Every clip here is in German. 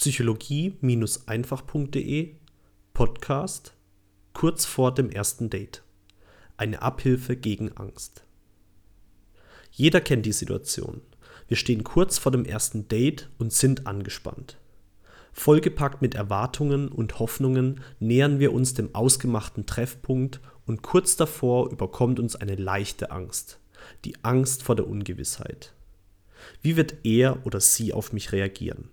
psychologie-einfach.de Podcast kurz vor dem ersten Date. Eine Abhilfe gegen Angst. Jeder kennt die Situation. Wir stehen kurz vor dem ersten Date und sind angespannt. Vollgepackt mit Erwartungen und Hoffnungen nähern wir uns dem ausgemachten Treffpunkt und kurz davor überkommt uns eine leichte Angst. Die Angst vor der Ungewissheit. Wie wird er oder sie auf mich reagieren?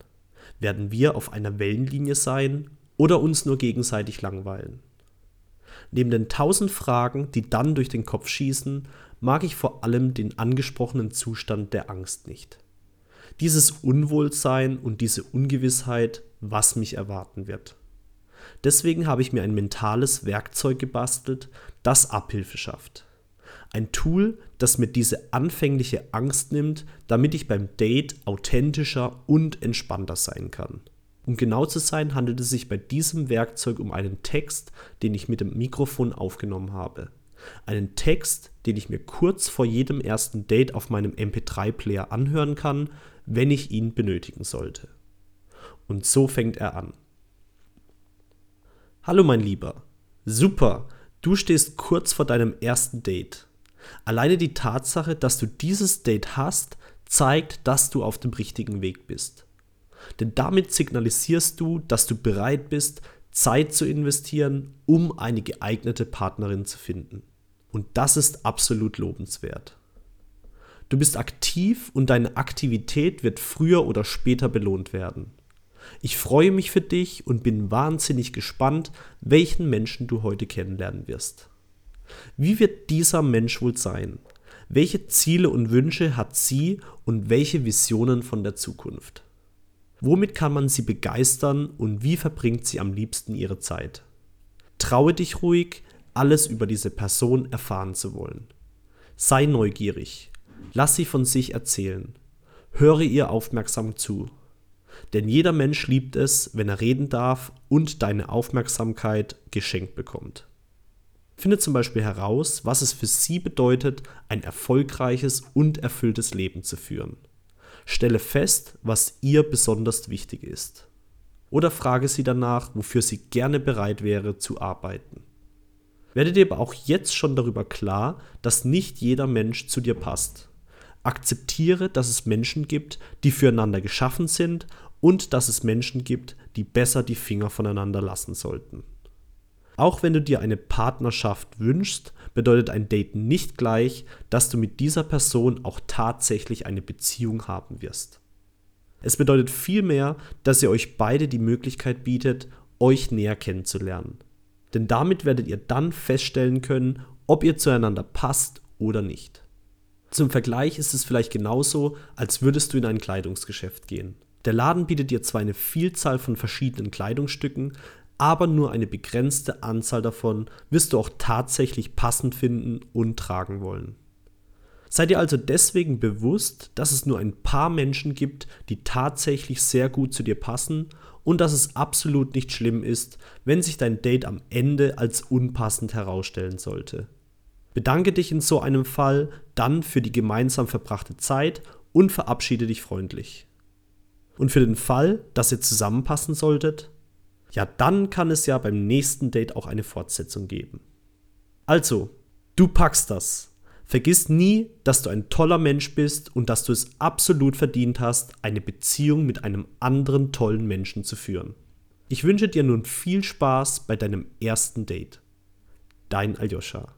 Werden wir auf einer Wellenlinie sein oder uns nur gegenseitig langweilen? Neben den tausend Fragen, die dann durch den Kopf schießen, mag ich vor allem den angesprochenen Zustand der Angst nicht. Dieses Unwohlsein und diese Ungewissheit, was mich erwarten wird. Deswegen habe ich mir ein mentales Werkzeug gebastelt, das Abhilfe schafft. Ein Tool, das mir diese anfängliche Angst nimmt, damit ich beim Date authentischer und entspannter sein kann. Um genau zu sein, handelt es sich bei diesem Werkzeug um einen Text, den ich mit dem Mikrofon aufgenommen habe. Einen Text, den ich mir kurz vor jedem ersten Date auf meinem MP3-Player anhören kann, wenn ich ihn benötigen sollte. Und so fängt er an. Hallo mein Lieber. Super, du stehst kurz vor deinem ersten Date. Alleine die Tatsache, dass du dieses Date hast, zeigt, dass du auf dem richtigen Weg bist. Denn damit signalisierst du, dass du bereit bist, Zeit zu investieren, um eine geeignete Partnerin zu finden. Und das ist absolut lobenswert. Du bist aktiv und deine Aktivität wird früher oder später belohnt werden. Ich freue mich für dich und bin wahnsinnig gespannt, welchen Menschen du heute kennenlernen wirst. Wie wird dieser Mensch wohl sein? Welche Ziele und Wünsche hat sie und welche Visionen von der Zukunft? Womit kann man sie begeistern und wie verbringt sie am liebsten ihre Zeit? Traue dich ruhig, alles über diese Person erfahren zu wollen. Sei neugierig, lass sie von sich erzählen, höre ihr aufmerksam zu. Denn jeder Mensch liebt es, wenn er reden darf und deine Aufmerksamkeit geschenkt bekommt. Finde zum Beispiel heraus, was es für sie bedeutet, ein erfolgreiches und erfülltes Leben zu führen. Stelle fest, was ihr besonders wichtig ist. Oder frage sie danach, wofür sie gerne bereit wäre zu arbeiten. Werde dir aber auch jetzt schon darüber klar, dass nicht jeder Mensch zu dir passt. Akzeptiere, dass es Menschen gibt, die füreinander geschaffen sind und dass es Menschen gibt, die besser die Finger voneinander lassen sollten. Auch wenn du dir eine Partnerschaft wünschst, bedeutet ein Date nicht gleich, dass du mit dieser Person auch tatsächlich eine Beziehung haben wirst. Es bedeutet vielmehr, dass ihr euch beide die Möglichkeit bietet, euch näher kennenzulernen. Denn damit werdet ihr dann feststellen können, ob ihr zueinander passt oder nicht. Zum Vergleich ist es vielleicht genauso, als würdest du in ein Kleidungsgeschäft gehen. Der Laden bietet dir zwar eine Vielzahl von verschiedenen Kleidungsstücken, aber nur eine begrenzte Anzahl davon wirst du auch tatsächlich passend finden und tragen wollen. Sei dir also deswegen bewusst, dass es nur ein paar Menschen gibt, die tatsächlich sehr gut zu dir passen und dass es absolut nicht schlimm ist, wenn sich dein Date am Ende als unpassend herausstellen sollte. Bedanke dich in so einem Fall dann für die gemeinsam verbrachte Zeit und verabschiede dich freundlich. Und für den Fall, dass ihr zusammenpassen solltet, ja, dann kann es ja beim nächsten Date auch eine Fortsetzung geben. Also, du packst das. Vergiss nie, dass du ein toller Mensch bist und dass du es absolut verdient hast, eine Beziehung mit einem anderen tollen Menschen zu führen. Ich wünsche dir nun viel Spaß bei deinem ersten Date. Dein Aljoscha.